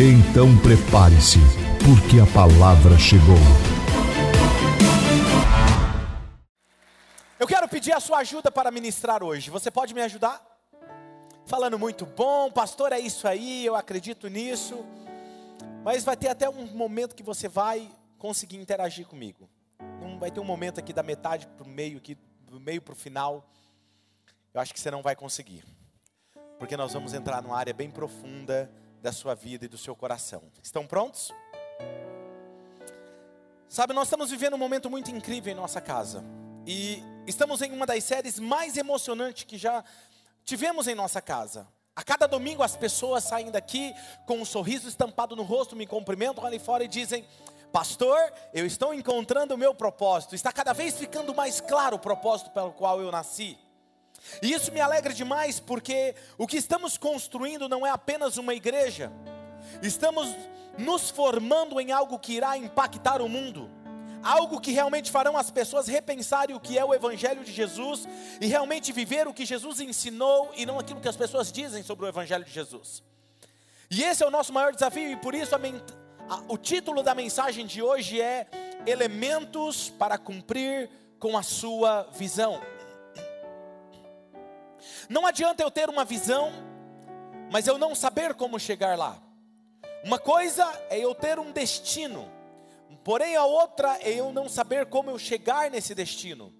Então prepare-se, porque a palavra chegou. Eu quero pedir a sua ajuda para ministrar hoje. Você pode me ajudar? Falando muito bom, pastor, é isso aí, eu acredito nisso. Mas vai ter até um momento que você vai conseguir interagir comigo. Não vai ter um momento aqui da metade para o meio, aqui, do meio para o final. Eu acho que você não vai conseguir. Porque nós vamos entrar numa área bem profunda da sua vida e do seu coração. Estão prontos? Sabe, nós estamos vivendo um momento muito incrível em nossa casa. E estamos em uma das séries mais emocionantes que já tivemos em nossa casa. A cada domingo as pessoas saem daqui com um sorriso estampado no rosto, me cumprimentam ali fora e dizem: Pastor, eu estou encontrando o meu propósito. Está cada vez ficando mais claro o propósito pelo qual eu nasci. E isso me alegra demais porque o que estamos construindo não é apenas uma igreja, estamos nos formando em algo que irá impactar o mundo, algo que realmente farão as pessoas repensarem o que é o Evangelho de Jesus e realmente viver o que Jesus ensinou e não aquilo que as pessoas dizem sobre o Evangelho de Jesus. E esse é o nosso maior desafio, e por isso a, a, o título da mensagem de hoje é Elementos para cumprir com a sua visão. Não adianta eu ter uma visão, mas eu não saber como chegar lá. Uma coisa é eu ter um destino, porém a outra é eu não saber como eu chegar nesse destino.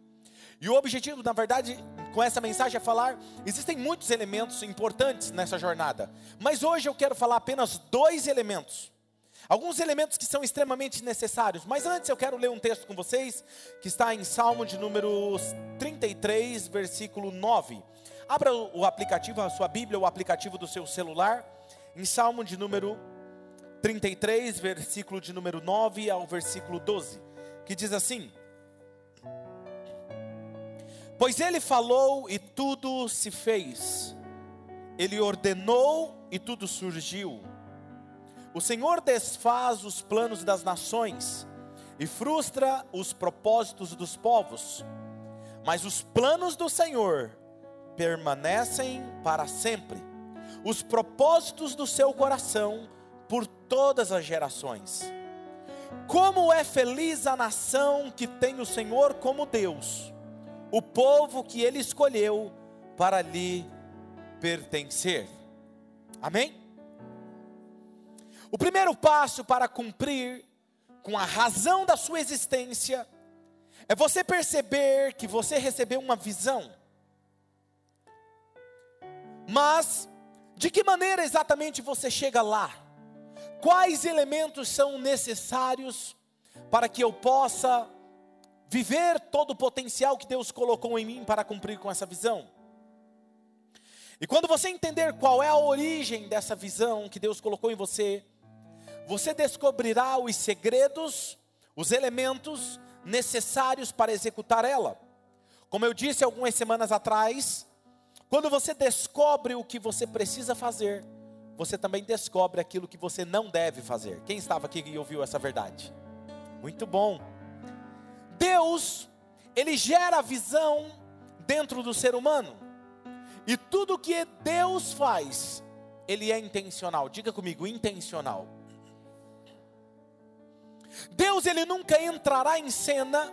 E o objetivo, na verdade, com essa mensagem é falar: existem muitos elementos importantes nessa jornada, mas hoje eu quero falar apenas dois elementos. Alguns elementos que são extremamente necessários, mas antes eu quero ler um texto com vocês que está em Salmo de número 33, versículo 9. Abra o aplicativo, a sua Bíblia, o aplicativo do seu celular, em Salmo de número 33, versículo de número 9 ao versículo 12, que diz assim: Pois ele falou e tudo se fez, ele ordenou e tudo surgiu. O Senhor desfaz os planos das nações e frustra os propósitos dos povos, mas os planos do Senhor permanecem para sempre. Os propósitos do seu coração por todas as gerações. Como é feliz a nação que tem o Senhor como Deus, o povo que ele escolheu para lhe pertencer. Amém? O primeiro passo para cumprir com a razão da sua existência é você perceber que você recebeu uma visão. Mas, de que maneira exatamente você chega lá? Quais elementos são necessários para que eu possa viver todo o potencial que Deus colocou em mim para cumprir com essa visão? E quando você entender qual é a origem dessa visão que Deus colocou em você, você descobrirá os segredos, os elementos necessários para executar ela. Como eu disse algumas semanas atrás, quando você descobre o que você precisa fazer, você também descobre aquilo que você não deve fazer. Quem estava aqui e ouviu essa verdade? Muito bom. Deus, ele gera visão dentro do ser humano. E tudo que Deus faz, ele é intencional. Diga comigo, intencional. Deus ele nunca entrará em cena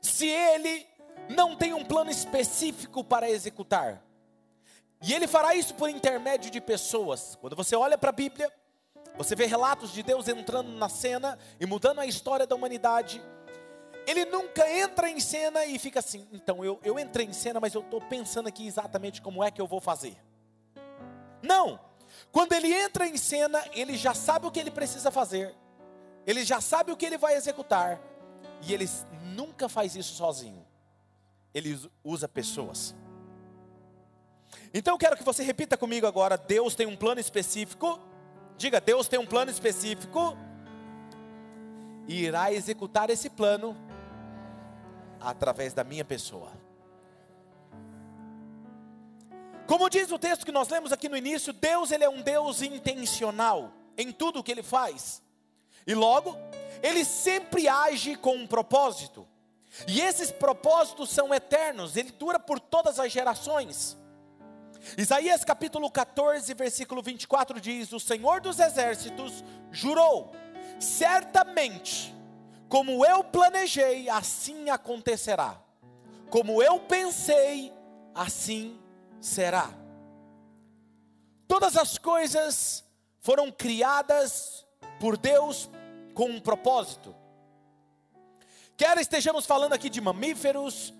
se ele não tem um plano específico para executar. E ele fará isso por intermédio de pessoas. Quando você olha para a Bíblia, você vê relatos de Deus entrando na cena e mudando a história da humanidade. Ele nunca entra em cena e fica assim, então eu, eu entrei em cena, mas eu estou pensando aqui exatamente como é que eu vou fazer. Não! Quando ele entra em cena, ele já sabe o que ele precisa fazer, ele já sabe o que ele vai executar, e ele nunca faz isso sozinho ele usa pessoas. Então eu quero que você repita comigo agora: Deus tem um plano específico Diga, Deus tem um plano específico e irá executar esse plano através da minha pessoa. Como diz o texto que nós lemos aqui no início, Deus ele é um Deus intencional em tudo o que ele faz. E logo, ele sempre age com um propósito. E esses propósitos são eternos, ele dura por todas as gerações. Isaías capítulo 14, versículo 24 diz: O Senhor dos exércitos jurou: certamente, como eu planejei, assim acontecerá. Como eu pensei, assim será. Todas as coisas foram criadas por Deus com um propósito. Quer estejamos falando aqui de mamíferos,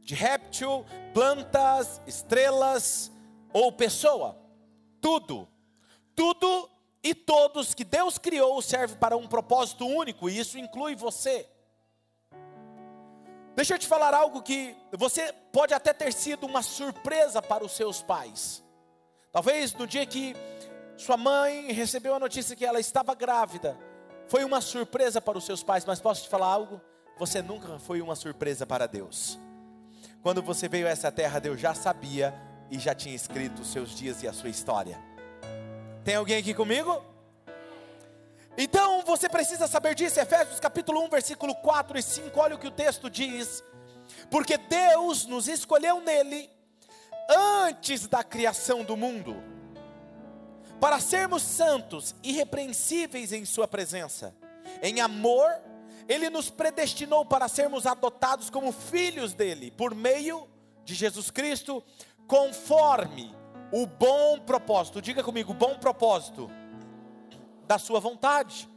de réptil, plantas, estrelas ou pessoa, tudo, tudo e todos que Deus criou serve para um propósito único, e isso inclui você. Deixa eu te falar algo que você pode até ter sido uma surpresa para os seus pais. Talvez no dia que sua mãe recebeu a notícia que ela estava grávida, foi uma surpresa para os seus pais, mas posso te falar algo? Você nunca foi uma surpresa para Deus. Quando você veio a essa terra, Deus já sabia e já tinha escrito os seus dias e a sua história. Tem alguém aqui comigo? Então você precisa saber disso, Efésios capítulo 1, versículo 4 e 5, olha o que o texto diz. Porque Deus nos escolheu nele antes da criação do mundo, para sermos santos, irrepreensíveis em Sua presença. Em amor, Ele nos predestinou para sermos adotados como filhos dele, por meio de Jesus Cristo, conforme o bom propósito, diga comigo, bom propósito da sua vontade.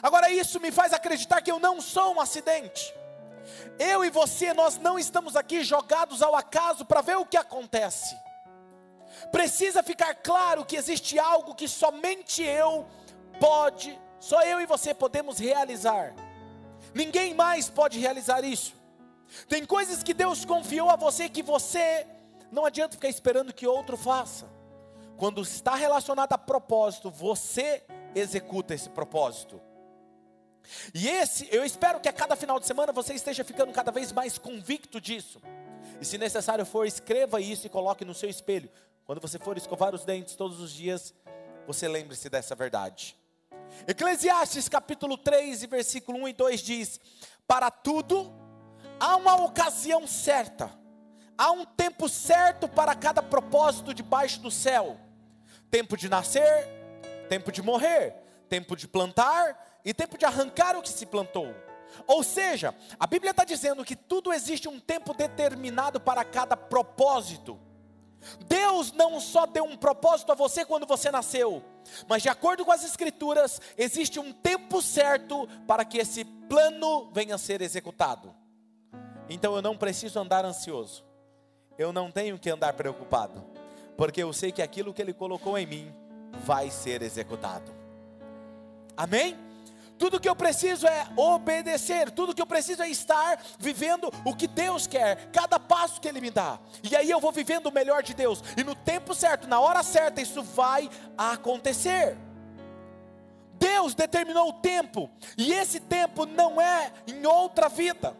Agora isso me faz acreditar que eu não sou um acidente. Eu e você, nós não estamos aqui jogados ao acaso para ver o que acontece. Precisa ficar claro que existe algo que somente eu pode, só eu e você podemos realizar. Ninguém mais pode realizar isso. Tem coisas que Deus confiou a você que você não adianta ficar esperando que outro faça. Quando está relacionado a propósito, você executa esse propósito. E esse, eu espero que a cada final de semana você esteja ficando cada vez mais convicto disso. E se necessário for, escreva isso e coloque no seu espelho. Quando você for escovar os dentes todos os dias, você lembre-se dessa verdade. Eclesiastes capítulo 3, versículo 1 e 2 diz: Para tudo há uma ocasião certa há um tempo certo para cada propósito debaixo do céu: tempo de nascer, tempo de morrer, tempo de plantar e tempo de arrancar o que se plantou. Ou seja, a Bíblia está dizendo que tudo existe um tempo determinado para cada propósito. Deus não só deu um propósito a você quando você nasceu, mas de acordo com as Escrituras, existe um tempo certo para que esse plano venha a ser executado. Então eu não preciso andar ansioso, eu não tenho que andar preocupado, porque eu sei que aquilo que Ele colocou em mim vai ser executado. Amém? Tudo que eu preciso é obedecer, tudo que eu preciso é estar vivendo o que Deus quer, cada passo que Ele me dá, e aí eu vou vivendo o melhor de Deus, e no tempo certo, na hora certa, isso vai acontecer. Deus determinou o tempo, e esse tempo não é em outra vida.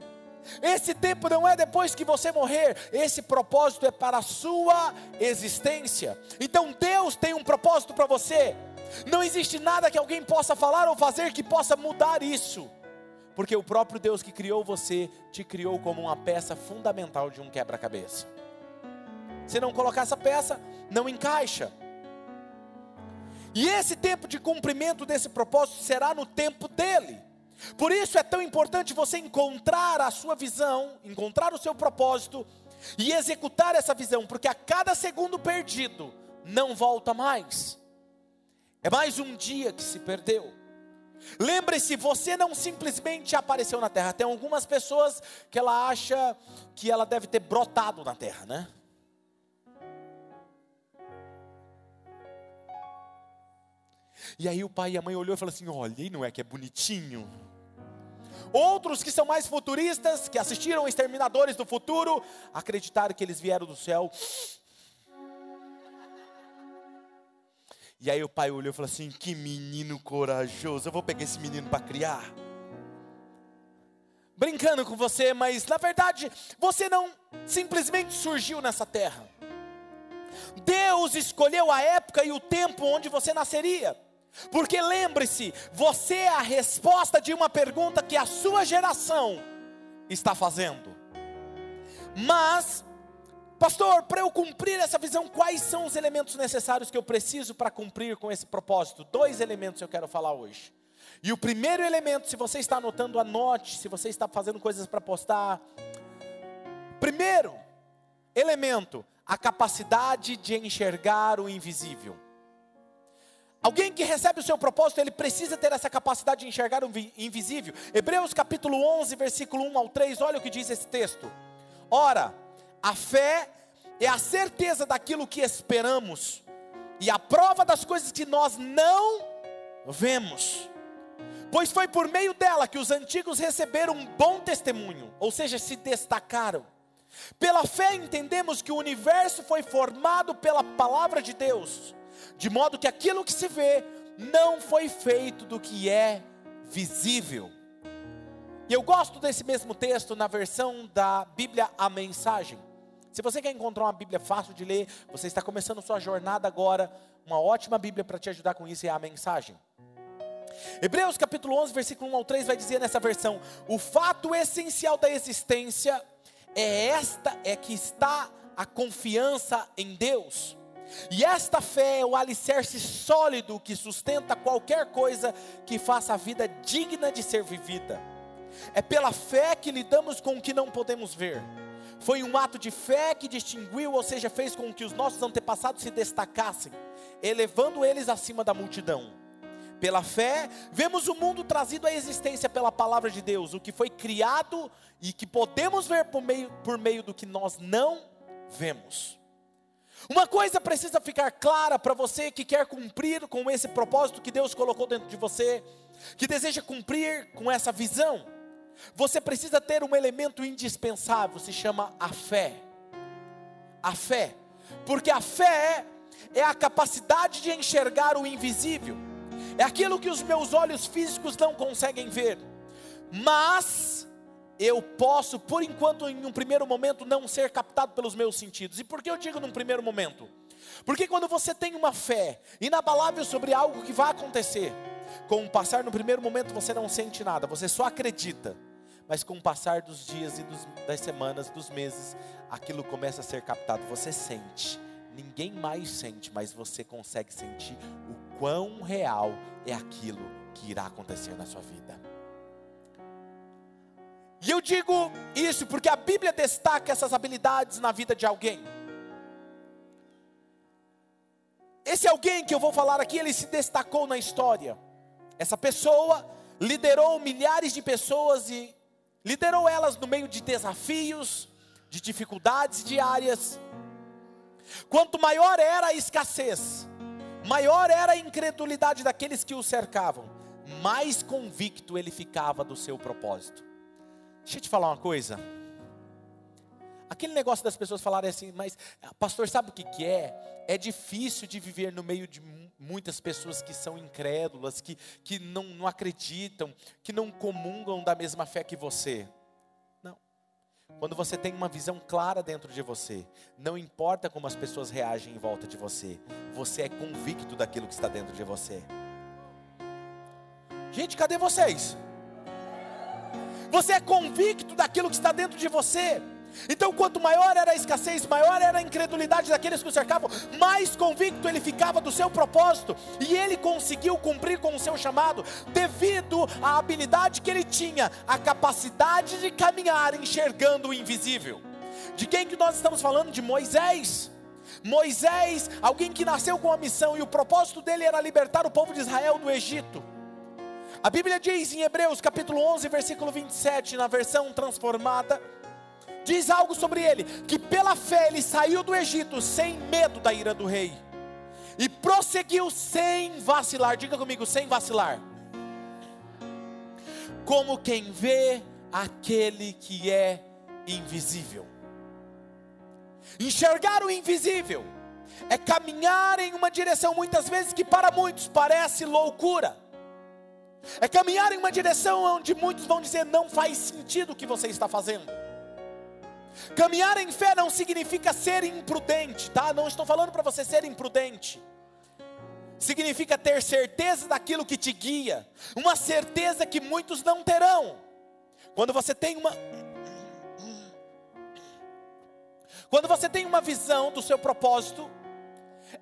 Esse tempo não é depois que você morrer, esse propósito é para a sua existência. Então Deus tem um propósito para você. Não existe nada que alguém possa falar ou fazer que possa mudar isso. Porque o próprio Deus que criou você te criou como uma peça fundamental de um quebra-cabeça. Se não colocar essa peça, não encaixa. E esse tempo de cumprimento desse propósito será no tempo dele. Por isso é tão importante você encontrar a sua visão, encontrar o seu propósito e executar essa visão, porque a cada segundo perdido não volta mais. É mais um dia que se perdeu. Lembre-se, você não simplesmente apareceu na terra. Tem algumas pessoas que ela acha que ela deve ter brotado na terra, né? E aí o pai e a mãe olhou e falou assim: olha, não é que é bonitinho? Outros que são mais futuristas, que assistiram Exterminadores do Futuro, acreditaram que eles vieram do céu. E aí o pai olhou e falou assim: Que menino corajoso, eu vou pegar esse menino para criar. Brincando com você, mas na verdade você não simplesmente surgiu nessa terra. Deus escolheu a época e o tempo onde você nasceria. Porque lembre-se, você é a resposta de uma pergunta que a sua geração está fazendo. Mas, pastor, para eu cumprir essa visão, quais são os elementos necessários que eu preciso para cumprir com esse propósito? Dois elementos eu quero falar hoje. E o primeiro elemento, se você está anotando, anote. Se você está fazendo coisas para postar. Primeiro elemento, a capacidade de enxergar o invisível. Alguém que recebe o seu propósito, ele precisa ter essa capacidade de enxergar o invisível. Hebreus capítulo 11, versículo 1 ao 3, olha o que diz esse texto. Ora, a fé é a certeza daquilo que esperamos e a prova das coisas que nós não vemos. Pois foi por meio dela que os antigos receberam um bom testemunho, ou seja, se destacaram. Pela fé entendemos que o universo foi formado pela palavra de Deus de modo que aquilo que se vê não foi feito do que é visível. E eu gosto desse mesmo texto na versão da Bíblia A Mensagem. Se você quer encontrar uma Bíblia fácil de ler, você está começando sua jornada agora, uma ótima Bíblia para te ajudar com isso é a Mensagem. Hebreus capítulo 11, versículo 1 ao 3 vai dizer nessa versão: "O fato essencial da existência é esta é que está a confiança em Deus. E esta fé é o alicerce sólido que sustenta qualquer coisa que faça a vida digna de ser vivida. É pela fé que lidamos com o que não podemos ver. Foi um ato de fé que distinguiu, ou seja, fez com que os nossos antepassados se destacassem, elevando eles acima da multidão. Pela fé, vemos o mundo trazido à existência pela palavra de Deus, o que foi criado e que podemos ver por meio, por meio do que nós não vemos. Uma coisa precisa ficar clara para você que quer cumprir com esse propósito que Deus colocou dentro de você, que deseja cumprir com essa visão. Você precisa ter um elemento indispensável, se chama a fé. A fé, porque a fé é a capacidade de enxergar o invisível, é aquilo que os meus olhos físicos não conseguem ver, mas eu posso, por enquanto, em um primeiro momento, não ser captado pelos meus sentidos. E por que eu digo num primeiro momento? Porque quando você tem uma fé inabalável sobre algo que vai acontecer, com o passar no primeiro momento você não sente nada, você só acredita. Mas com o passar dos dias e dos, das semanas, dos meses, aquilo começa a ser captado, você sente. Ninguém mais sente, mas você consegue sentir o quão real é aquilo que irá acontecer na sua vida. E eu digo isso porque a Bíblia destaca essas habilidades na vida de alguém. Esse alguém que eu vou falar aqui, ele se destacou na história. Essa pessoa liderou milhares de pessoas e liderou elas no meio de desafios, de dificuldades diárias. Quanto maior era a escassez, maior era a incredulidade daqueles que o cercavam, mais convicto ele ficava do seu propósito. Deixa eu te falar uma coisa. Aquele negócio das pessoas falarem assim, mas pastor, sabe o que, que é? É difícil de viver no meio de muitas pessoas que são incrédulas, que, que não, não acreditam, que não comungam da mesma fé que você. Não. Quando você tem uma visão clara dentro de você, não importa como as pessoas reagem em volta de você, você é convicto daquilo que está dentro de você. Gente, cadê vocês? Você é convicto daquilo que está dentro de você. Então, quanto maior era a escassez, maior era a incredulidade daqueles que o cercavam, mais convicto ele ficava do seu propósito, e ele conseguiu cumprir com o seu chamado, devido à habilidade que ele tinha, a capacidade de caminhar enxergando o invisível. De quem que nós estamos falando? De Moisés. Moisés, alguém que nasceu com a missão, e o propósito dele era libertar o povo de Israel do Egito. A Bíblia diz em Hebreus capítulo 11, versículo 27, na versão transformada, diz algo sobre ele, que pela fé ele saiu do Egito sem medo da ira do rei, e prosseguiu sem vacilar, diga comigo, sem vacilar, como quem vê aquele que é invisível. Enxergar o invisível é caminhar em uma direção muitas vezes que para muitos parece loucura. É caminhar em uma direção onde muitos vão dizer não faz sentido o que você está fazendo. Caminhar em fé não significa ser imprudente, tá? Não estou falando para você ser imprudente. Significa ter certeza daquilo que te guia, uma certeza que muitos não terão. Quando você tem uma Quando você tem uma visão do seu propósito,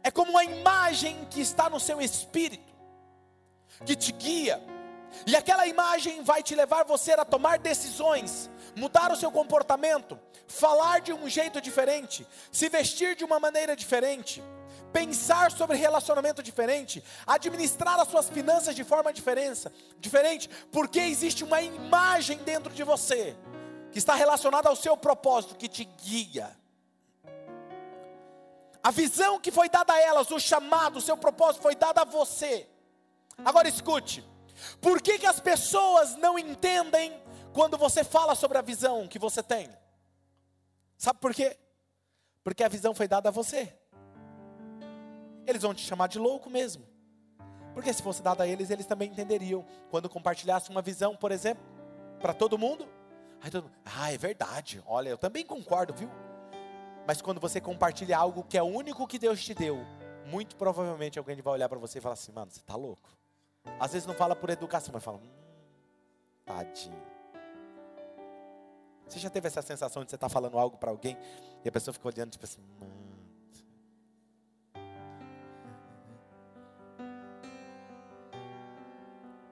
é como uma imagem que está no seu espírito, que te guia, e aquela imagem vai te levar você a tomar decisões, mudar o seu comportamento, falar de um jeito diferente, se vestir de uma maneira diferente, pensar sobre relacionamento diferente, administrar as suas finanças de forma diferente, porque existe uma imagem dentro de você que está relacionada ao seu propósito, que te guia. A visão que foi dada a elas, o chamado, o seu propósito foi dado a você. Agora escute. Por que, que as pessoas não entendem quando você fala sobre a visão que você tem? Sabe por quê? Porque a visão foi dada a você. Eles vão te chamar de louco mesmo. Porque se fosse dada a eles, eles também entenderiam. Quando compartilhasse uma visão, por exemplo, para todo mundo. Aí todo mundo, ah, é verdade. Olha, eu também concordo, viu? Mas quando você compartilha algo que é o único que Deus te deu, muito provavelmente alguém vai olhar para você e falar assim: mano, você está louco. Às vezes não fala por educação, mas fala: hum, tadinho. Você já teve essa sensação de você estar tá falando algo para alguém e a pessoa fica olhando, tipo assim, mano.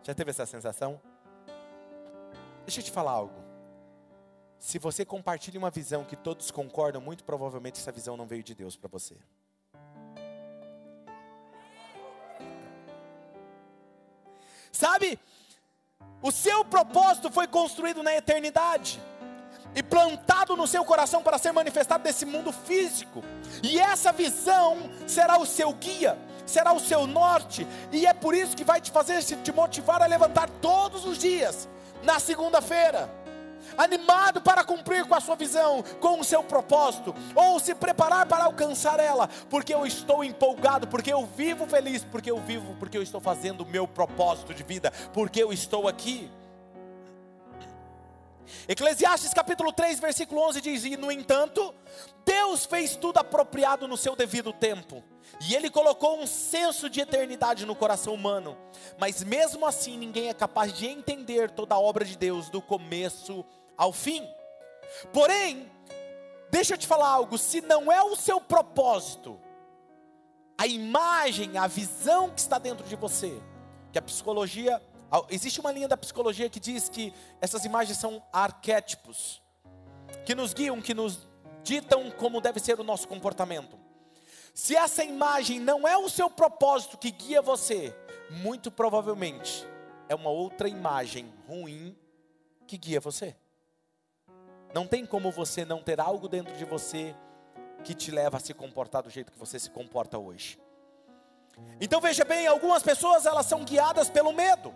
Já teve essa sensação? Deixa eu te falar algo. Se você compartilha uma visão que todos concordam, muito provavelmente essa visão não veio de Deus para você. Sabe? O seu propósito foi construído na eternidade e plantado no seu coração para ser manifestado nesse mundo físico. E essa visão será o seu guia, será o seu norte, e é por isso que vai te fazer te motivar a levantar todos os dias na segunda-feira animado para cumprir com a sua visão, com o seu propósito, ou se preparar para alcançar ela, porque eu estou empolgado, porque eu vivo feliz, porque eu vivo, porque eu estou fazendo o meu propósito de vida, porque eu estou aqui. Eclesiastes capítulo 3, versículo 11 diz: E no entanto, Deus fez tudo apropriado no seu devido tempo, e Ele colocou um senso de eternidade no coração humano, mas mesmo assim ninguém é capaz de entender toda a obra de Deus do começo ao fim. Porém, deixa eu te falar algo: se não é o seu propósito, a imagem, a visão que está dentro de você, que a psicologia, existe uma linha da psicologia que diz que essas imagens são arquétipos, que nos guiam, que nos ditam como deve ser o nosso comportamento. Se essa imagem não é o seu propósito que guia você, muito provavelmente é uma outra imagem ruim que guia você. Não tem como você não ter algo dentro de você que te leva a se comportar do jeito que você se comporta hoje. Então veja bem, algumas pessoas elas são guiadas pelo medo.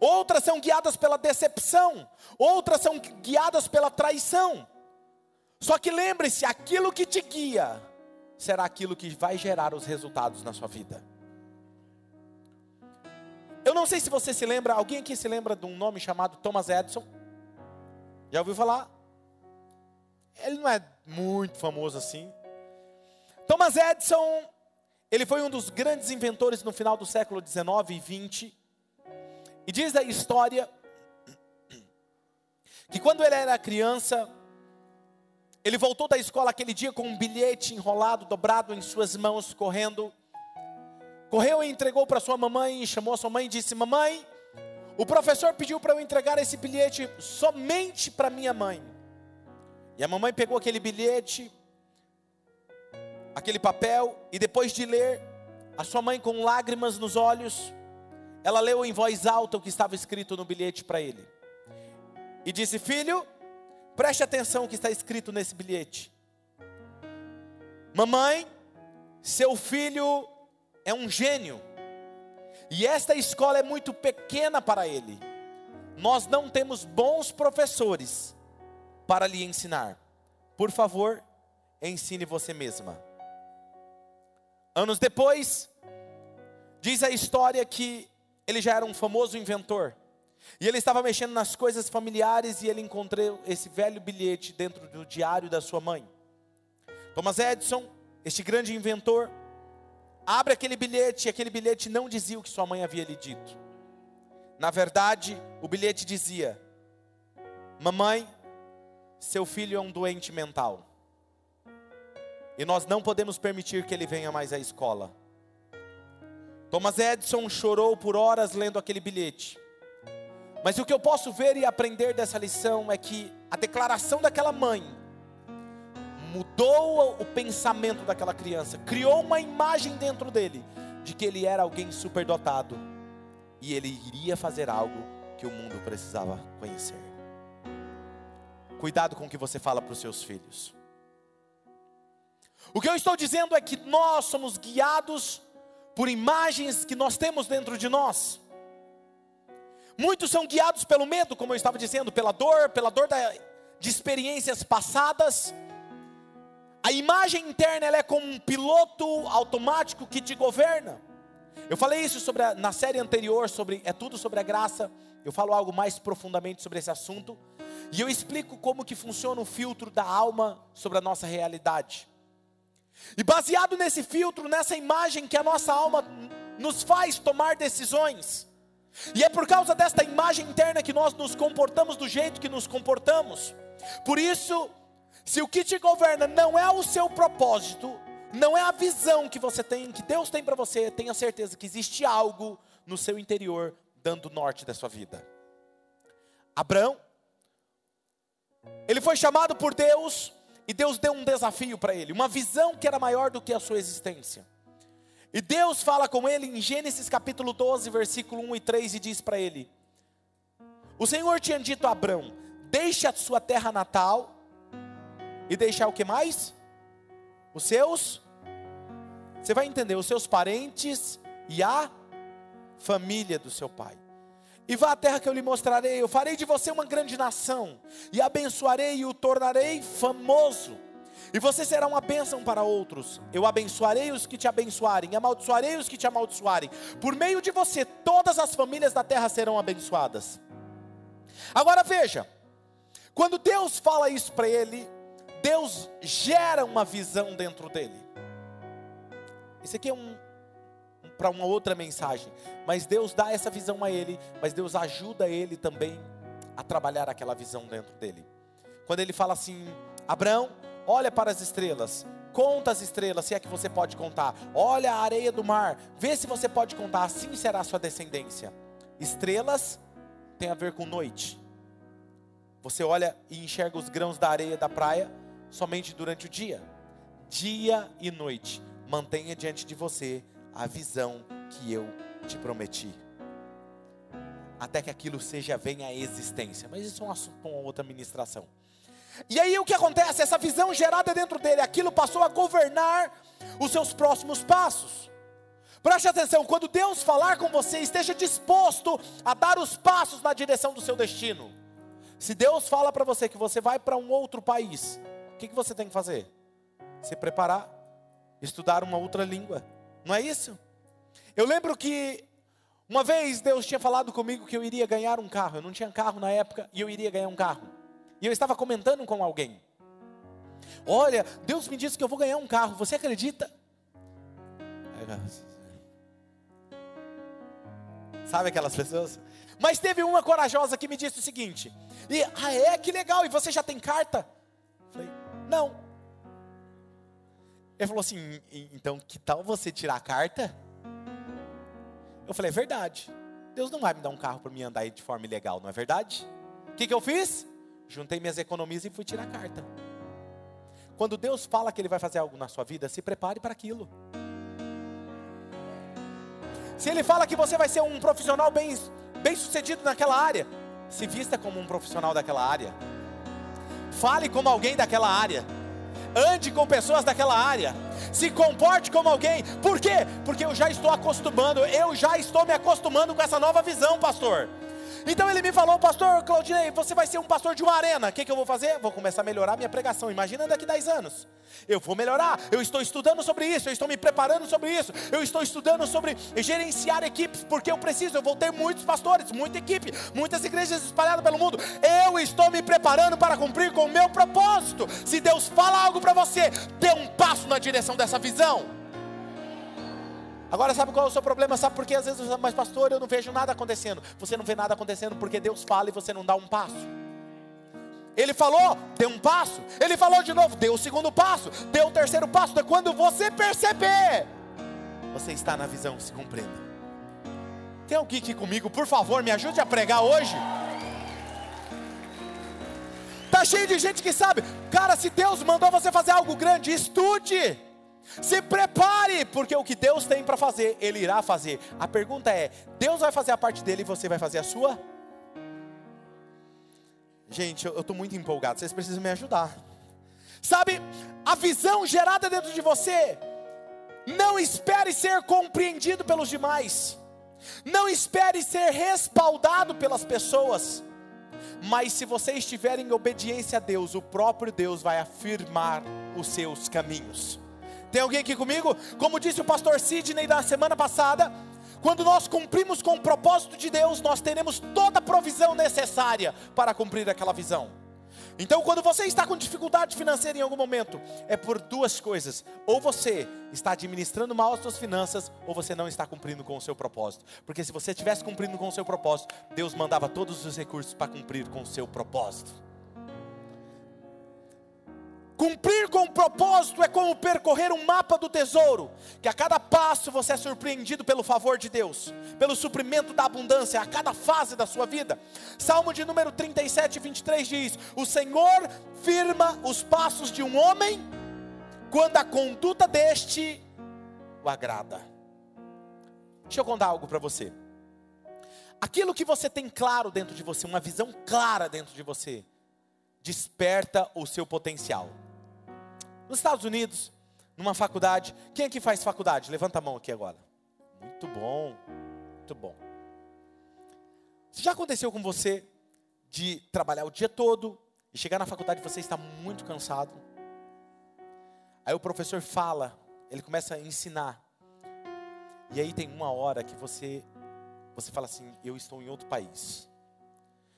Outras são guiadas pela decepção, outras são guiadas pela traição. Só que lembre-se, aquilo que te guia será aquilo que vai gerar os resultados na sua vida. Eu não sei se você se lembra, alguém aqui se lembra de um nome chamado Thomas Edison? Já ouviu falar? Ele não é muito famoso assim. Thomas Edison, ele foi um dos grandes inventores no final do século 19 e 20. E diz a história que quando ele era criança, ele voltou da escola aquele dia com um bilhete enrolado, dobrado em suas mãos, correndo. Correu e entregou para sua mamãe, chamou a sua mãe e disse: Mamãe, o professor pediu para eu entregar esse bilhete somente para minha mãe. E a mamãe pegou aquele bilhete, aquele papel, e depois de ler, a sua mãe com lágrimas nos olhos, ela leu em voz alta o que estava escrito no bilhete para ele. E disse: Filho, preste atenção o que está escrito nesse bilhete. Mamãe, seu filho é um gênio. E esta escola é muito pequena para ele. Nós não temos bons professores para lhe ensinar. Por favor, ensine você mesma. Anos depois, diz a história que ele já era um famoso inventor. E ele estava mexendo nas coisas familiares e ele encontrou esse velho bilhete dentro do diário da sua mãe. Thomas Edison, este grande inventor, abre aquele bilhete e aquele bilhete não dizia o que sua mãe havia lhe dito. Na verdade, o bilhete dizia: Mamãe, seu filho é um doente mental. E nós não podemos permitir que ele venha mais à escola. Thomas Edison chorou por horas lendo aquele bilhete. Mas o que eu posso ver e aprender dessa lição é que a declaração daquela mãe mudou o pensamento daquela criança, criou uma imagem dentro dele de que ele era alguém superdotado e ele iria fazer algo que o mundo precisava conhecer. Cuidado com o que você fala para os seus filhos. O que eu estou dizendo é que nós somos guiados por imagens que nós temos dentro de nós. Muitos são guiados pelo medo, como eu estava dizendo, pela dor, pela dor da, de experiências passadas. A imagem interna é como um piloto automático que te governa. Eu falei isso sobre a, na série anterior sobre é tudo sobre a graça. Eu falo algo mais profundamente sobre esse assunto e eu explico como que funciona o filtro da alma sobre a nossa realidade. E baseado nesse filtro, nessa imagem que a nossa alma nos faz tomar decisões. E é por causa desta imagem interna que nós nos comportamos do jeito que nos comportamos. Por isso, se o que te governa não é o seu propósito, não é a visão que você tem, que Deus tem para você, tenha certeza que existe algo no seu interior dando norte da sua vida. Abraão, ele foi chamado por Deus e Deus deu um desafio para ele, uma visão que era maior do que a sua existência. E Deus fala com ele em Gênesis capítulo 12, versículo 1 e 3 e diz para ele: O Senhor tinha dito a Abraão: Deixe a sua terra natal e deixar o que mais? Os seus Você vai entender, os seus parentes e a família do seu pai. E vá à terra que eu lhe mostrarei. Eu farei de você uma grande nação, e abençoarei e o tornarei famoso. E você será uma bênção para outros. Eu abençoarei os que te abençoarem, amaldiçoarei os que te amaldiçoarem. Por meio de você, todas as famílias da terra serão abençoadas. Agora veja, quando Deus fala isso para ele, Deus gera uma visão dentro dele. Isso aqui é um, para uma outra mensagem. Mas Deus dá essa visão a ele, mas Deus ajuda ele também a trabalhar aquela visão dentro dele. Quando ele fala assim: Abraão, olha para as estrelas, conta as estrelas, se é que você pode contar. Olha a areia do mar, vê se você pode contar, assim será a sua descendência. Estrelas tem a ver com noite. Você olha e enxerga os grãos da areia da praia somente durante o dia. Dia e noite. Mantenha diante de você a visão que eu te prometi. Até que aquilo seja venha à existência. Mas isso é um assunto para outra ministração. E aí o que acontece? Essa visão gerada dentro dele, aquilo passou a governar os seus próximos passos. Preste atenção, quando Deus falar com você, esteja disposto a dar os passos na direção do seu destino. Se Deus fala para você que você vai para um outro país, o que, que você tem que fazer? Se preparar, estudar uma outra língua, não é isso? Eu lembro que uma vez Deus tinha falado comigo que eu iria ganhar um carro. Eu não tinha carro na época e eu iria ganhar um carro. E eu estava comentando com alguém. Olha, Deus me disse que eu vou ganhar um carro. Você acredita? Sabe aquelas pessoas? Mas teve uma corajosa que me disse o seguinte: e, Ah, é? Que legal. E você já tem carta? Falei: Não. Ele falou assim: então que tal você tirar a carta? Eu falei: é verdade. Deus não vai me dar um carro para me andar de forma ilegal, não é verdade? O que, que eu fiz? Juntei minhas economias e fui tirar a carta. Quando Deus fala que Ele vai fazer algo na sua vida, se prepare para aquilo. Se Ele fala que você vai ser um profissional bem, bem sucedido naquela área, se vista como um profissional daquela área. Fale como alguém daquela área ande com pessoas daquela área, se comporte como alguém. Por quê? Porque eu já estou acostumando, eu já estou me acostumando com essa nova visão, pastor. Então ele me falou, pastor Claudinei, você vai ser um pastor de uma arena. O que, que eu vou fazer? Vou começar a melhorar minha pregação. Imagina daqui 10 anos. Eu vou melhorar, eu estou estudando sobre isso, eu estou me preparando sobre isso, eu estou estudando sobre gerenciar equipes, porque eu preciso, eu vou ter muitos pastores, muita equipe, muitas igrejas espalhadas pelo mundo. Eu estou me preparando para cumprir com o meu propósito. Se Deus fala algo para você, dê um passo na direção dessa visão. Agora sabe qual é o seu problema? Sabe por que às vezes, mas pastor, eu não vejo nada acontecendo. Você não vê nada acontecendo porque Deus fala e você não dá um passo. Ele falou, deu um passo. Ele falou de novo, deu o segundo passo. Deu o terceiro passo. É quando você perceber, você está na visão se cumprindo. Tem alguém aqui comigo, por favor, me ajude a pregar hoje. Tá cheio de gente que sabe, cara, se Deus mandou você fazer algo grande, estude. Se prepare, porque o que Deus tem para fazer, Ele irá fazer. A pergunta é: Deus vai fazer a parte dele e você vai fazer a sua? Gente, eu estou muito empolgado, vocês precisam me ajudar. Sabe, a visão gerada dentro de você, não espere ser compreendido pelos demais, não espere ser respaldado pelas pessoas, mas se você estiver em obediência a Deus, o próprio Deus vai afirmar os seus caminhos. Tem alguém aqui comigo? Como disse o pastor Sidney na semana passada, quando nós cumprimos com o propósito de Deus, nós teremos toda a provisão necessária para cumprir aquela visão. Então, quando você está com dificuldade financeira em algum momento, é por duas coisas: ou você está administrando mal as suas finanças, ou você não está cumprindo com o seu propósito. Porque se você estivesse cumprindo com o seu propósito, Deus mandava todos os recursos para cumprir com o seu propósito. Cumprir com o propósito é como percorrer um mapa do tesouro, que a cada passo você é surpreendido pelo favor de Deus, pelo suprimento da abundância, a cada fase da sua vida. Salmo de número 37, 23 diz: O Senhor firma os passos de um homem, quando a conduta deste o agrada. Deixa eu contar algo para você. Aquilo que você tem claro dentro de você, uma visão clara dentro de você, desperta o seu potencial. Nos Estados Unidos, numa faculdade, quem aqui faz faculdade? Levanta a mão aqui agora. Muito bom, muito bom. Já aconteceu com você de trabalhar o dia todo e chegar na faculdade você está muito cansado? Aí o professor fala, ele começa a ensinar. E aí tem uma hora que você você fala assim, eu estou em outro país.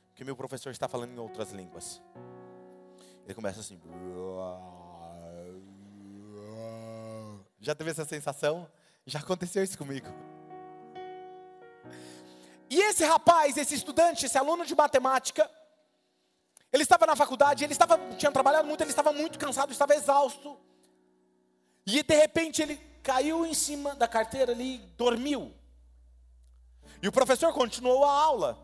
Porque meu professor está falando em outras línguas. Ele começa assim. Já teve essa sensação? Já aconteceu isso comigo. E esse rapaz, esse estudante, esse aluno de matemática, ele estava na faculdade, ele estava, tinha trabalhado muito, ele estava muito cansado, estava exausto. E de repente ele caiu em cima da carteira ali, dormiu. E o professor continuou a aula.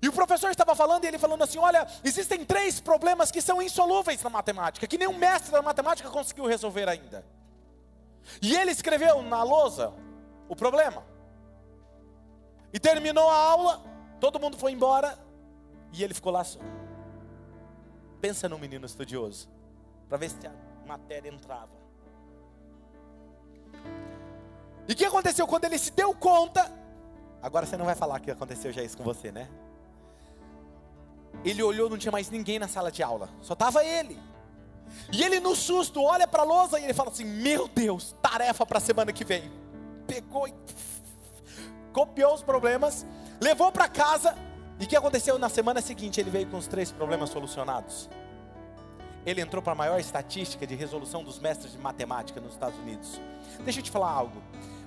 E o professor estava falando e ele falando assim: Olha, existem três problemas que são insolúveis na matemática, que nenhum mestre da matemática conseguiu resolver ainda. E ele escreveu na lousa o problema. E terminou a aula, todo mundo foi embora e ele ficou lá só. Pensa no menino estudioso, para ver se a matéria entrava. E o que aconteceu quando ele se deu conta? Agora você não vai falar que aconteceu já isso com você, né? Ele olhou, não tinha mais ninguém na sala de aula, só estava ele. E ele no susto olha para a lousa e ele fala assim: Meu Deus, tarefa para a semana que vem. Pegou e copiou os problemas, levou para casa. E o que aconteceu na semana seguinte? Ele veio com os três problemas solucionados. Ele entrou para a maior estatística de resolução dos mestres de matemática nos Estados Unidos. Deixa eu te falar algo.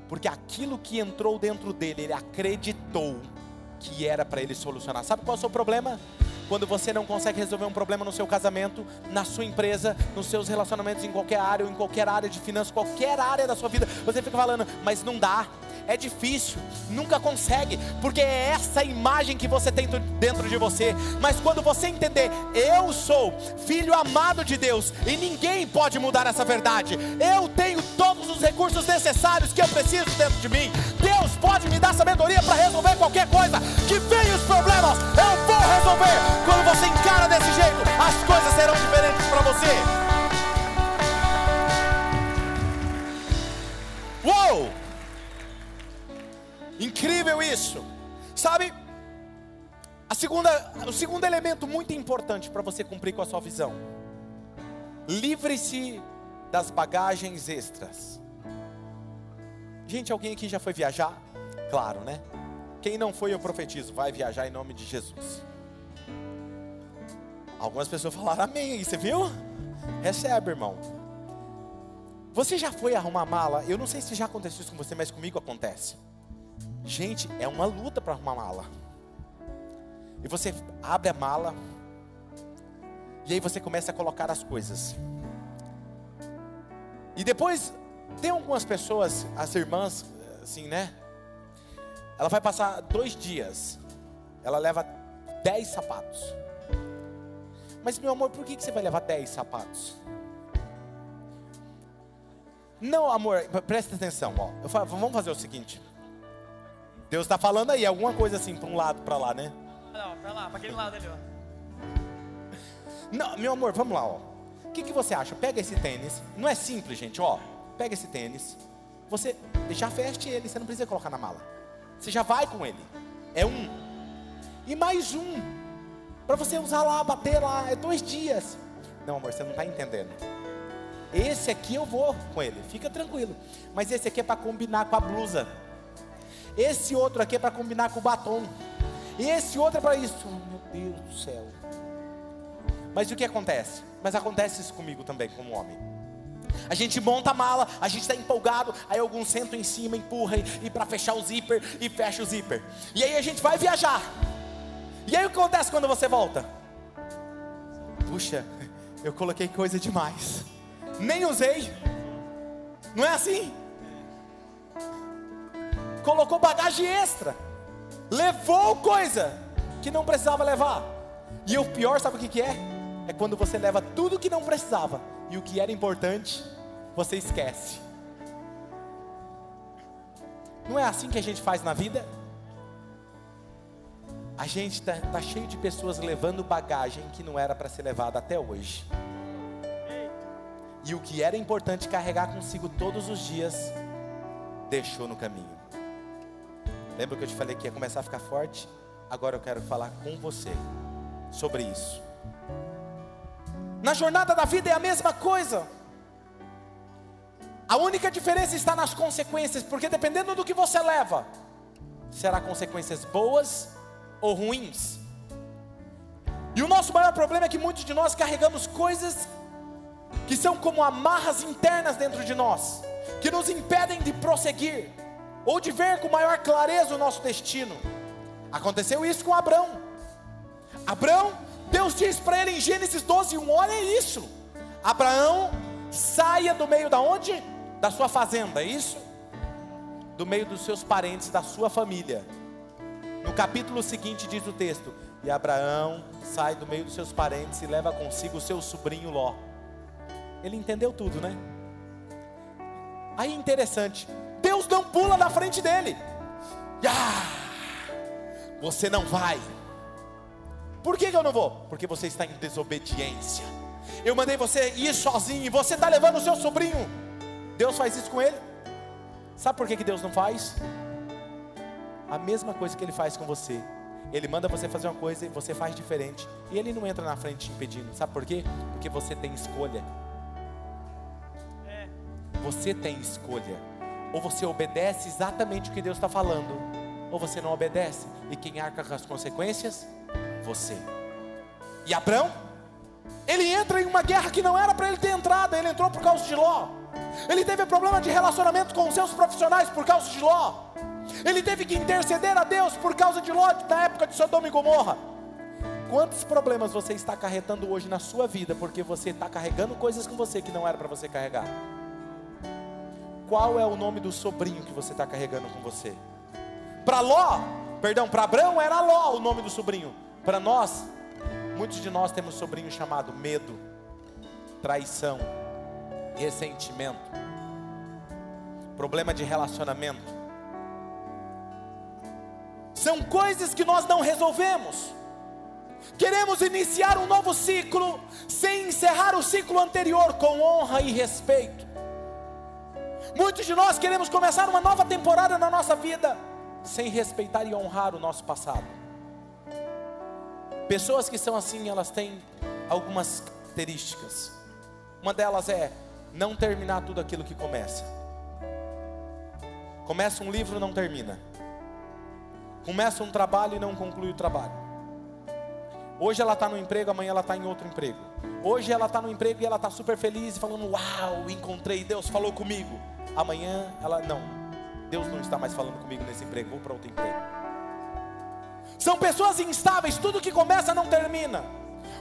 Porque aquilo que entrou dentro dele, ele acreditou que era para ele solucionar. Sabe qual é o seu problema? Quando você não consegue resolver um problema no seu casamento, na sua empresa, nos seus relacionamentos em qualquer área, ou em qualquer área de finanças, qualquer área da sua vida, você fica falando, mas não dá, é difícil, nunca consegue, porque é essa imagem que você tem dentro de você. Mas quando você entender, eu sou filho amado de Deus e ninguém pode mudar essa verdade. Eu tenho todos os recursos necessários que eu preciso dentro de mim. Deus pode me dar sabedoria para resolver qualquer coisa. Que venha os problemas, eu vou resolver. Quando você encara desse jeito, as coisas serão diferentes para você. Uou! Incrível isso. Sabe? A segunda, o segundo elemento muito importante para você cumprir com a sua visão: livre-se das bagagens extras. Gente, alguém aqui já foi viajar? Claro, né? Quem não foi, eu profetizo, vai viajar em nome de Jesus. Algumas pessoas falaram amém você viu? Recebe, irmão. Você já foi arrumar mala? Eu não sei se já aconteceu isso com você, mas comigo acontece. Gente, é uma luta para arrumar mala. E você abre a mala, e aí você começa a colocar as coisas. E depois, tem algumas pessoas, as irmãs, assim, né? Ela vai passar dois dias, ela leva dez sapatos. Mas meu amor, por que você vai levar dez sapatos? Não, amor, presta atenção, ó. Falo, vamos fazer o seguinte. Deus está falando aí, alguma coisa assim, para um lado, para lá, né? Não, para lá, para aquele lado ali, ó. Não, meu amor, vamos lá, ó. O que, que você acha? Pega esse tênis. Não é simples, gente, ó. Pega esse tênis. Você já veste ele, você não precisa colocar na mala. Você já vai com ele. É um. E mais um. Para você usar lá, bater lá. É dois dias. Não, amor, você não está entendendo. Esse aqui eu vou com ele, fica tranquilo. Mas esse aqui é para combinar com a blusa. Esse outro aqui é para combinar com o batom. E esse outro é para isso. Meu Deus do céu. Mas o que acontece? Mas acontece isso comigo também, como homem. A gente monta a mala, a gente está empolgado, aí alguns sentam em cima, empurra e, e para fechar o zíper e fecha o zíper. E aí a gente vai viajar. E aí o que acontece quando você volta? Puxa, eu coloquei coisa demais. Nem usei. Não é assim? Colocou bagagem extra. Levou coisa que não precisava levar. E o pior, sabe o que, que é? É quando você leva tudo que não precisava e o que era importante, você esquece. Não é assim que a gente faz na vida? A gente está tá cheio de pessoas levando bagagem que não era para ser levada até hoje. E o que era importante carregar consigo todos os dias, deixou no caminho. Lembra que eu te falei que ia começar a ficar forte? Agora eu quero falar com você sobre isso. Na jornada da vida é a mesma coisa. A única diferença está nas consequências, porque dependendo do que você leva, será consequências boas ou ruins. E o nosso maior problema é que muitos de nós carregamos coisas que são como amarras internas dentro de nós, que nos impedem de prosseguir ou de ver com maior clareza o nosso destino. Aconteceu isso com Abraão. Abraão Deus diz para ele em Gênesis 12, 1, olha isso. Abraão saia do meio da onde? Da sua fazenda, é isso? Do meio dos seus parentes, da sua família. No capítulo seguinte diz o texto: E Abraão sai do meio dos seus parentes e leva consigo o seu sobrinho Ló. Ele entendeu tudo, né? Aí interessante, Deus não pula na frente dele. Ah, você não vai. Por que, que eu não vou? Porque você está em desobediência. Eu mandei você ir sozinho e você está levando o seu sobrinho. Deus faz isso com ele? Sabe por que, que Deus não faz? A mesma coisa que ele faz com você. Ele manda você fazer uma coisa e você faz diferente. E ele não entra na frente te impedindo. Sabe por quê? Porque você tem escolha. É. Você tem escolha. Ou você obedece exatamente o que Deus está falando, ou você não obedece. E quem arca com as consequências? você. E Abraão, ele entra em uma guerra que não era para ele ter entrado, ele entrou por causa de Ló. Ele teve problema de relacionamento com os seus profissionais por causa de Ló. Ele teve que interceder a Deus por causa de Ló na época de Sodoma e Gomorra. Quantos problemas você está acarretando hoje na sua vida porque você está carregando coisas com você que não era para você carregar? Qual é o nome do sobrinho que você está carregando com você? Para Ló, perdão, para Abraão era Ló o nome do sobrinho. Para nós, muitos de nós temos sobrinho chamado medo, traição, ressentimento, problema de relacionamento. São coisas que nós não resolvemos. Queremos iniciar um novo ciclo sem encerrar o ciclo anterior com honra e respeito. Muitos de nós queremos começar uma nova temporada na nossa vida sem respeitar e honrar o nosso passado. Pessoas que são assim, elas têm algumas características. Uma delas é não terminar tudo aquilo que começa. Começa um livro, não termina. Começa um trabalho e não conclui o trabalho. Hoje ela está no emprego, amanhã ela está em outro emprego. Hoje ela está no emprego e ela está super feliz, falando: Uau, encontrei, Deus falou comigo. Amanhã ela, não, Deus não está mais falando comigo nesse emprego, vou para outro emprego. São pessoas instáveis, tudo que começa não termina.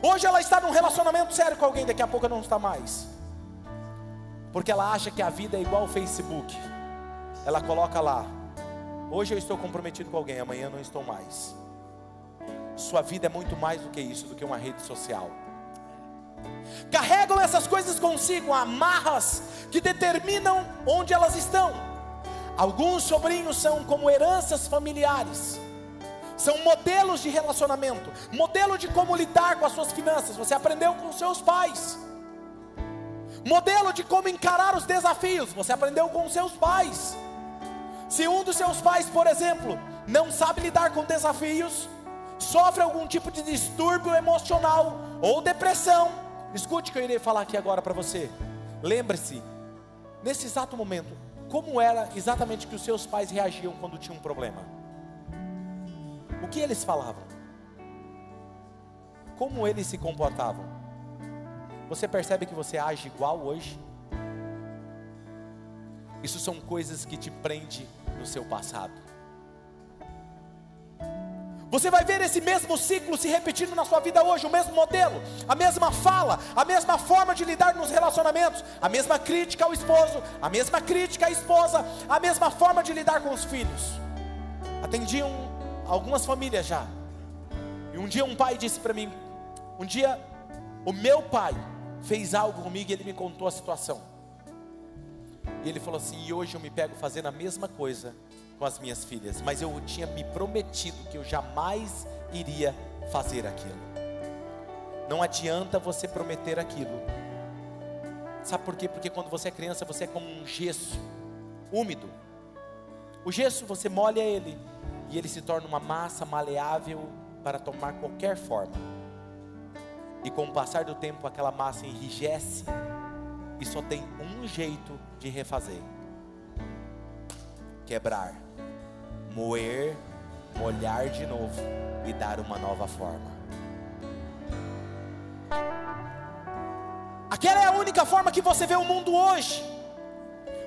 Hoje ela está num relacionamento sério com alguém, daqui a pouco não está mais. Porque ela acha que a vida é igual ao Facebook. Ela coloca lá: hoje eu estou comprometido com alguém, amanhã não estou mais. Sua vida é muito mais do que isso, do que uma rede social. Carregam essas coisas consigo, amarras que determinam onde elas estão. Alguns sobrinhos são como heranças familiares são modelos de relacionamento, modelo de como lidar com as suas finanças. Você aprendeu com seus pais. Modelo de como encarar os desafios. Você aprendeu com seus pais. Se um dos seus pais, por exemplo, não sabe lidar com desafios, sofre algum tipo de distúrbio emocional ou depressão, escute o que eu irei falar aqui agora para você. Lembre-se, nesse exato momento, como era exatamente que os seus pais reagiam quando tinham um problema. O que eles falavam? Como eles se comportavam? Você percebe que você age igual hoje? Isso são coisas que te prendem no seu passado. Você vai ver esse mesmo ciclo se repetindo na sua vida hoje, o mesmo modelo, a mesma fala, a mesma forma de lidar nos relacionamentos, a mesma crítica ao esposo, a mesma crítica à esposa, a mesma forma de lidar com os filhos. Atendi um, algumas famílias já. E um dia um pai disse para mim: um dia o meu pai fez algo comigo e ele me contou a situação. E ele falou assim: e hoje eu me pego fazendo a mesma coisa com as minhas filhas, mas eu tinha me prometido que eu jamais iria fazer aquilo. Não adianta você prometer aquilo. Sabe por quê? Porque quando você é criança, você é como um gesso úmido. O gesso você molha ele, e ele se torna uma massa maleável para tomar qualquer forma. E com o passar do tempo, aquela massa enrijece e só tem um jeito de refazer: quebrar, moer, molhar de novo e dar uma nova forma. Aquela é a única forma que você vê o mundo hoje.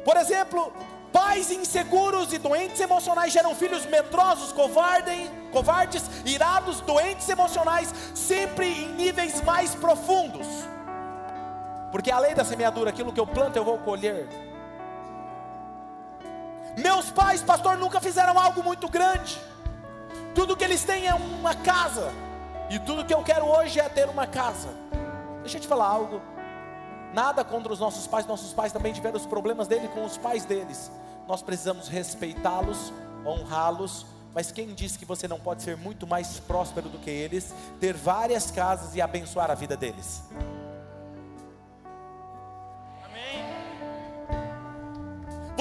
Por exemplo, Pais inseguros e doentes emocionais geram filhos medrosos, covardes, covardes, irados, doentes emocionais, sempre em níveis mais profundos. Porque a lei da semeadura, aquilo que eu planto eu vou colher. Meus pais, pastor, nunca fizeram algo muito grande. Tudo que eles têm é uma casa. E tudo que eu quero hoje é ter uma casa. Deixa eu te falar algo. Nada contra os nossos pais, nossos pais também tiveram os problemas dele com os pais deles. Nós precisamos respeitá-los, honrá-los, mas quem disse que você não pode ser muito mais próspero do que eles, ter várias casas e abençoar a vida deles?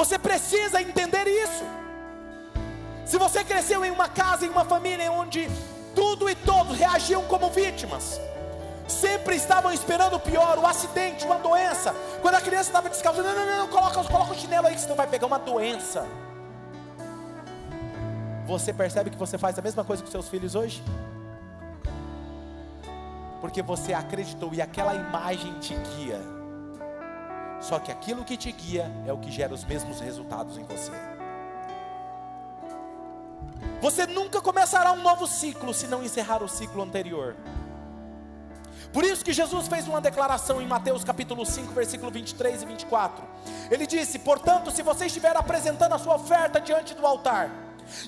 Você precisa entender isso. Se você cresceu em uma casa, em uma família onde tudo e todos reagiam como vítimas, sempre estavam esperando o pior, o acidente, uma doença. Quando a criança estava descalça, não, não, não, coloca, coloca o chinelo aí que senão vai pegar uma doença. Você percebe que você faz a mesma coisa com seus filhos hoje? Porque você acreditou e aquela imagem te guia. Só que aquilo que te guia é o que gera os mesmos resultados em você. Você nunca começará um novo ciclo se não encerrar o ciclo anterior. Por isso que Jesus fez uma declaração em Mateus capítulo 5, versículo 23 e 24. Ele disse: Portanto, se você estiver apresentando a sua oferta diante do altar,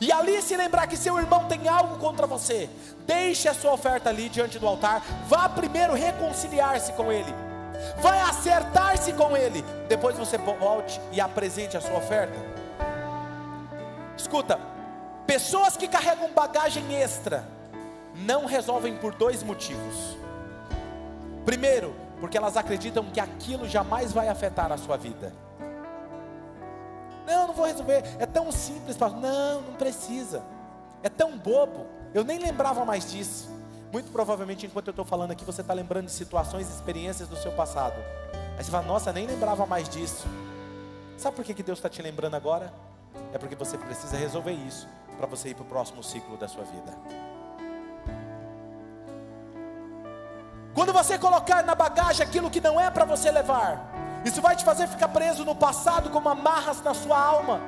e ali se lembrar que seu irmão tem algo contra você, deixe a sua oferta ali diante do altar, vá primeiro reconciliar-se com ele, vai acertar-se com ele, depois você volte e apresente a sua oferta. Escuta, pessoas que carregam bagagem extra não resolvem por dois motivos. Primeiro, porque elas acreditam que aquilo jamais vai afetar a sua vida. Não, não vou resolver. É tão simples. Não, não precisa. É tão bobo. Eu nem lembrava mais disso. Muito provavelmente, enquanto eu estou falando aqui, você está lembrando de situações e experiências do seu passado. Aí você fala, nossa, nem lembrava mais disso. Sabe por que, que Deus está te lembrando agora? É porque você precisa resolver isso para você ir para o próximo ciclo da sua vida. Quando você colocar na bagagem aquilo que não é para você levar, isso vai te fazer ficar preso no passado como amarras na sua alma,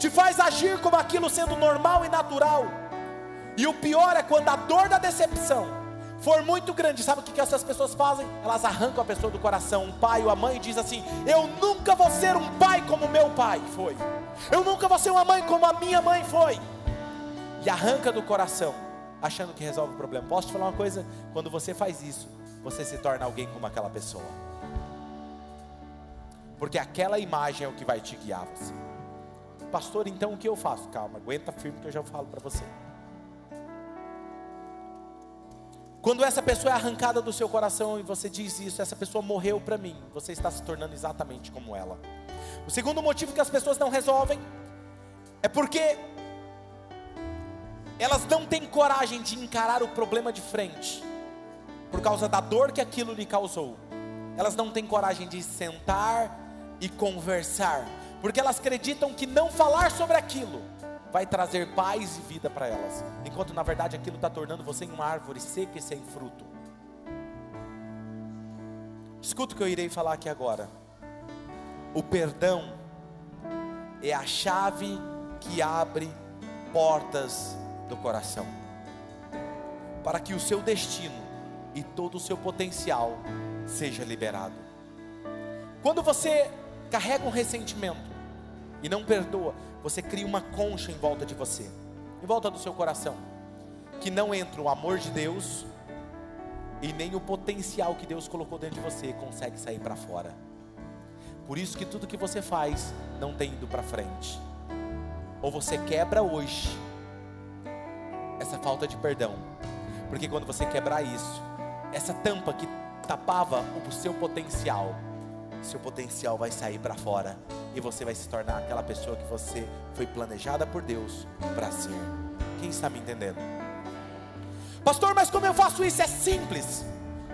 te faz agir como aquilo sendo normal e natural. E o pior é quando a dor da decepção for muito grande, sabe o que, que essas pessoas fazem? Elas arrancam a pessoa do coração, um pai ou a mãe, e diz assim: Eu nunca vou ser um pai como meu pai foi, eu nunca vou ser uma mãe como a minha mãe foi, e arranca do coração, achando que resolve o problema. Posso te falar uma coisa? Quando você faz isso, você se torna alguém como aquela pessoa, porque aquela imagem é o que vai te guiar você. Pastor, então o que eu faço? Calma, aguenta firme que eu já falo para você. Quando essa pessoa é arrancada do seu coração e você diz isso, essa pessoa morreu para mim, você está se tornando exatamente como ela. O segundo motivo que as pessoas não resolvem é porque elas não têm coragem de encarar o problema de frente, por causa da dor que aquilo lhe causou. Elas não têm coragem de sentar e conversar, porque elas acreditam que não falar sobre aquilo vai trazer paz e vida para elas, enquanto na verdade aquilo está tornando você em uma árvore seca e sem fruto. Escuta o que eu irei falar aqui agora. O perdão é a chave que abre portas do coração, para que o seu destino e todo o seu potencial seja liberado. Quando você carrega um ressentimento e não perdoa, você cria uma concha em volta de você, em volta do seu coração, que não entra o amor de Deus e nem o potencial que Deus colocou dentro de você consegue sair para fora. Por isso que tudo que você faz não tem ido para frente. Ou você quebra hoje essa falta de perdão. Porque quando você quebrar isso, essa tampa que tapava o seu potencial, seu potencial vai sair para fora e você vai se tornar aquela pessoa que você foi planejada por Deus para ser. Quem está me entendendo? Pastor, mas como eu faço isso? É simples.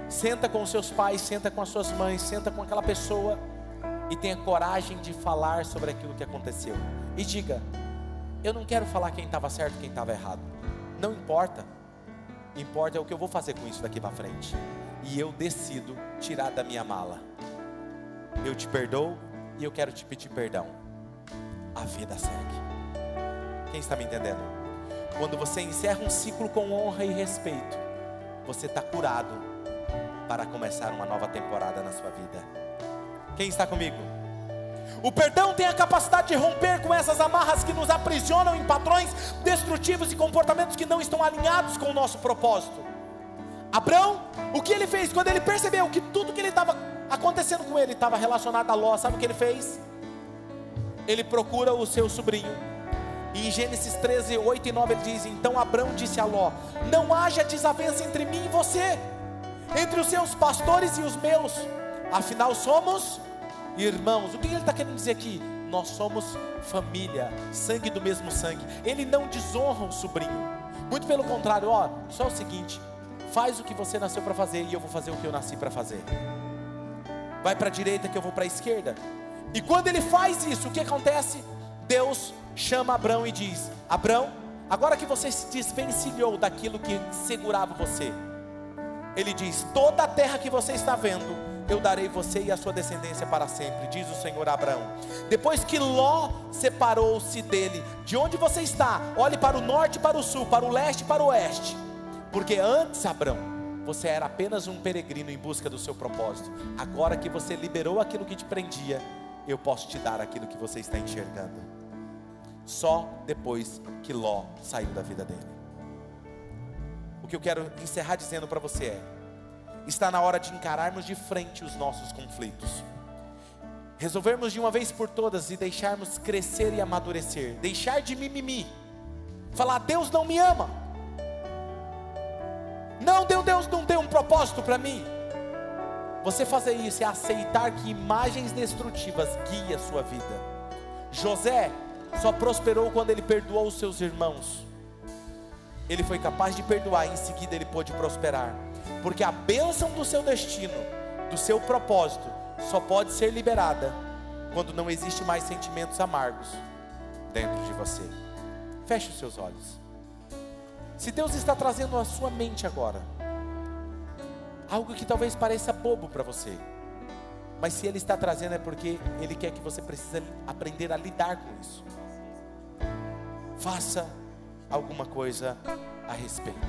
Senta com seus pais, senta com as suas mães, senta com aquela pessoa e tenha coragem de falar sobre aquilo que aconteceu. E diga: Eu não quero falar quem estava certo e quem estava errado. Não importa. Importa é o que eu vou fazer com isso daqui para frente. E eu decido tirar da minha mala eu te perdoo e eu quero te pedir perdão. A vida segue. Quem está me entendendo? Quando você encerra um ciclo com honra e respeito, você está curado para começar uma nova temporada na sua vida. Quem está comigo? O perdão tem a capacidade de romper com essas amarras que nos aprisionam em padrões destrutivos e comportamentos que não estão alinhados com o nosso propósito. Abraão, o que ele fez quando ele percebeu que tudo que ele estava acontecendo com ele estava relacionado a Ló, sabe o que ele fez? Ele procura o seu sobrinho. E em Gênesis 13, 8 e 9 ele diz: Então Abraão disse a Ló: Não haja desavença entre mim e você, entre os seus pastores e os meus, afinal somos irmãos. O que ele está querendo dizer aqui? Nós somos família, sangue do mesmo sangue. Ele não desonra o sobrinho, muito pelo contrário, ó, só o seguinte: faz o que você nasceu para fazer e eu vou fazer o que eu nasci para fazer vai para a direita que eu vou para a esquerda. E quando ele faz isso, o que acontece? Deus chama Abraão e diz: Abraão, agora que você se desvencilhou daquilo que segurava você, ele diz: Toda a terra que você está vendo, eu darei você e a sua descendência para sempre, diz o Senhor Abraão. Depois que Ló separou-se dele, de onde você está, olhe para o norte, para o sul, para o leste, para o oeste, porque antes, Abraão, você era apenas um peregrino em busca do seu propósito. Agora que você liberou aquilo que te prendia, eu posso te dar aquilo que você está enxergando. Só depois que Ló saiu da vida dele. O que eu quero encerrar dizendo para você é: está na hora de encararmos de frente os nossos conflitos. Resolvermos de uma vez por todas e deixarmos crescer e amadurecer. Deixar de mimimi. Falar, Deus não me ama. Não, Deus não tem um propósito para mim. Você fazer isso é aceitar que imagens destrutivas guiem a sua vida. José só prosperou quando ele perdoou os seus irmãos. ele foi capaz de perdoar em seguida ele pôde prosperar. Porque a bênção do seu destino, do seu propósito, só pode ser liberada quando não existe mais sentimentos amargos dentro de você. Feche os seus olhos. Se Deus está trazendo à sua mente agora algo que talvez pareça bobo para você, mas se Ele está trazendo é porque Ele quer que você precisa aprender a lidar com isso. Faça alguma coisa a respeito.